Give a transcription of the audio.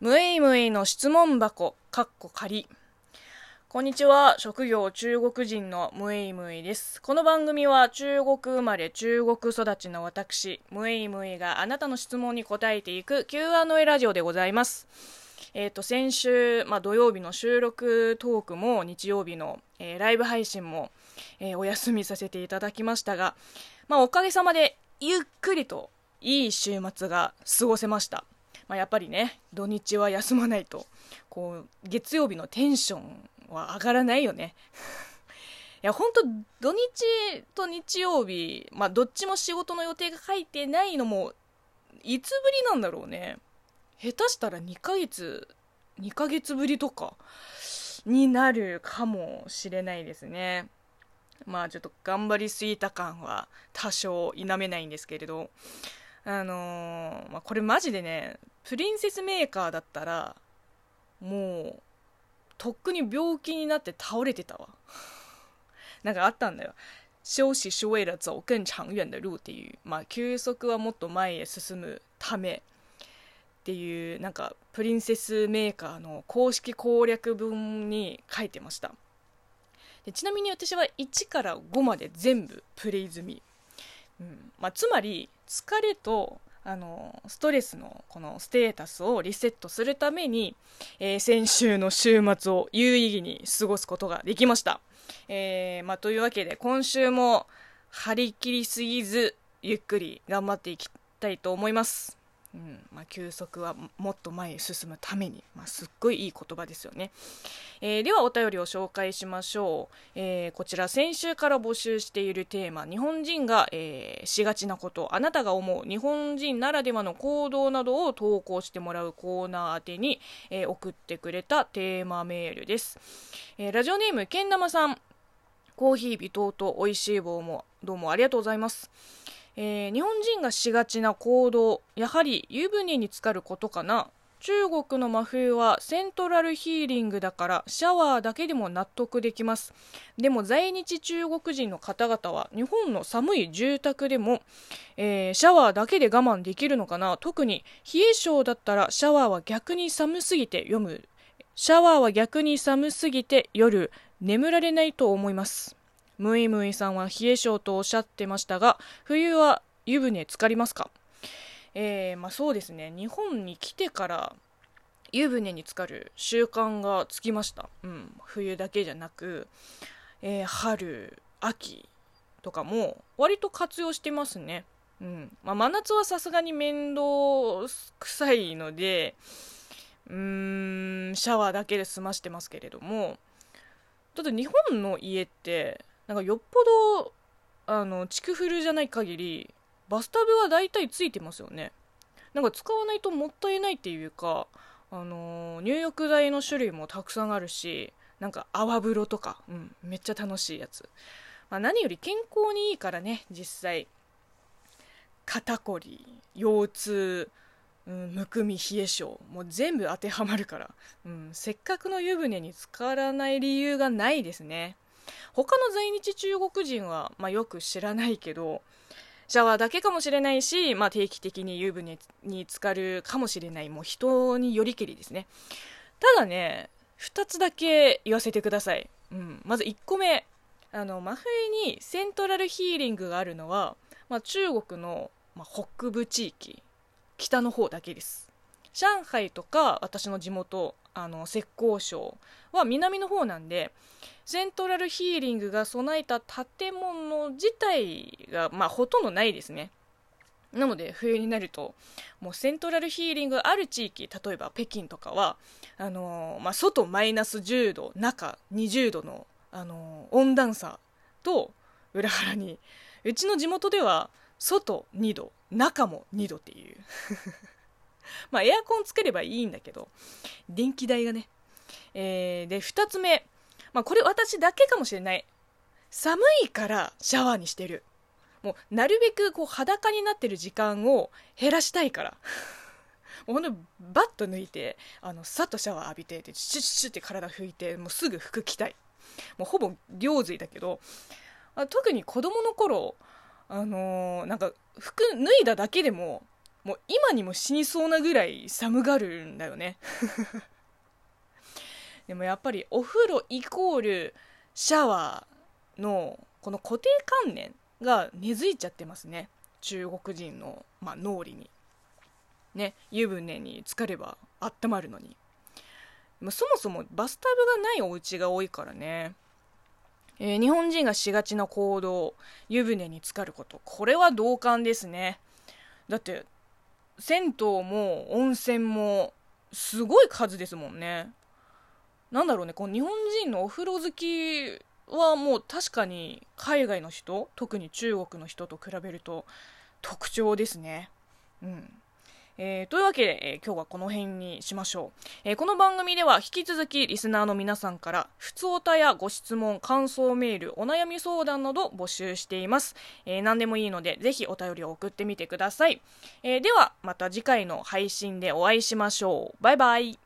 むいむいの質問箱、かっこ仮。こんにちは。職業中国人のムイムイです。この番組は中国生まれ中国育ちの私、ムイムイがあなたの質問に答えていく Q&A ラジオでございます。えっ、ー、と、先週、まあ、土曜日の収録トークも日曜日の、えー、ライブ配信も、えー、お休みさせていただきましたが、まあ、おかげさまでゆっくりといい週末が過ごせました。まあ、やっぱりね土日は休まないとこう月曜日のテンションは上がらないよね。いや本当土日と日曜日まあどっちも仕事の予定が書いてないのもいつぶりなんだろうね。下手したら2ヶ月2ヶ月ぶりとかになるかもしれないですね。まあちょっと頑張りすぎた感は多少否めないんですけれど。あのー、まあ、これマジでねプリンセスメーカーだったらもうとっくに病気になって倒れてたわ。なんかあったんだよ。休息是为了走更長遠的路っていう、まあ、休息はもっと前へ進むためっていうなんかプリンセスメーカーの公式攻略文に書いてました。でちなみに私は1から5まで全部プレイ済み、うんまあ、つまり疲れとあのストレスのこのステータスをリセットするために、えー、先週の週末を有意義に過ごすことができました。えー、まあ、というわけで今週も張り切りすぎずゆっくり頑張っていきたいと思います。うんまあ、休息はもっと前へ進むために、まあ、すっごいいい言葉ですよね、えー、ではお便りを紹介しましょう、えー、こちら先週から募集しているテーマ日本人が、えー、しがちなことあなたが思う日本人ならではの行動などを投稿してもらうコーナー宛てに、え送ってくれたテーマメールです、えラジオネームけん玉さん。コーヒー微糖と美味しい棒もどうもありがとうございます。えー、日本人がしがちな行動やはり湯船に浸かることかな。中国の真冬はセントラルヒーリングだからシャワーだけでも納得できます。でも在日中国人の方々は日本の寒い住宅でも、えー、シャワーだけで我慢できるのかな。特に冷え性だったらシャワーは逆に寒すぎて読む。シャワーは逆に寒すぎて夜眠られないと思います。ムイムイさんは冷え性とおっしゃってましたが冬は湯船浸かりますか？えー、まあ、そうですね。日本に来てから湯船に浸かる習慣がつきました、うん、冬だけじゃなく、えー、春秋とかも割と活用してますね、うん。まあ、真夏はさすがに面倒くさいのでうーんシャワーだけで済ましてますけれどもただ日本の家ってなんかよっぽどあの築古じゃない限りバスタブは大体ついてますよね。なんか使わないともったいないっていうかあの入浴剤の種類もたくさんあるしなんか泡風呂とか、うん、めっちゃ楽しいやつ、まあ、何より健康にいいからね実際。肩こり腰痛、うん、むくみ冷え性もう全部当てはまるから、うん、せっかくの湯船に浸からない理由がないですね。他の在日中国人は、まあ、よく知らないけどシャワーだけかもしれないし、まあ、定期的に湯船に浸かるかもしれない。もう人によりけりですね。ただね2つだけ言わせてください、うん、まず1個目。あの真冬にセントラルヒーリングがあるのは、まあ、中国の、まあ、北部地域。北の方だけです。上海とか私の地元あの浙江省は南の方なんでセントラルヒーリングが備えた建物自体が、まあ、ほとんどないですね。なので冬になるともうセントラルヒーリングがある地域例えば北京とかはあのー、まあ、外マイナス10度中20度の、あのー、温暖差と裏腹にうちの地元では外2度中も2度っていう。まあエアコンつければいいんだけど電気代がね、えー、で2つ目、まあ、これ私だけかもしれない。寒いからシャワーにしてる。もうなるべくこう裸になってる時間を減らしたいから。もうほんとバッと抜いてあのさっとシャワー浴びてでシュッシュッって体拭いてもうすぐ服着たい。もうほぼ行水だけど特に子供の頃あのー、なんか服脱いだだけでももう今にも死にそうなぐらい寒がるんだよね。でもやっぱりお風呂イコールシャワーのこの固定観念が根付いちゃってますね。中国人の、まあ、脳裏に。ね湯船に浸かれば温まるのに。そもそもバスタブがないお家が多いからね、えー、日本人がしがちな行動湯船に浸かること。これは同感ですね。だって銭湯も温泉もすごい数ですもんね。なんだろうねこの日本人のお風呂好きはもう確かに海外の人特に中国の人と比べると特徴ですね。うん。えー、というわけで、えー、今日はこの辺にしましょう、えー、この番組では引き続きリスナーの皆さんから普通おたやご質問感想メールお悩み相談など募集しています、え何でもいいのでぜひお便りを送ってみてください、えではまた次回の配信でお会いしましょう。バイバイ。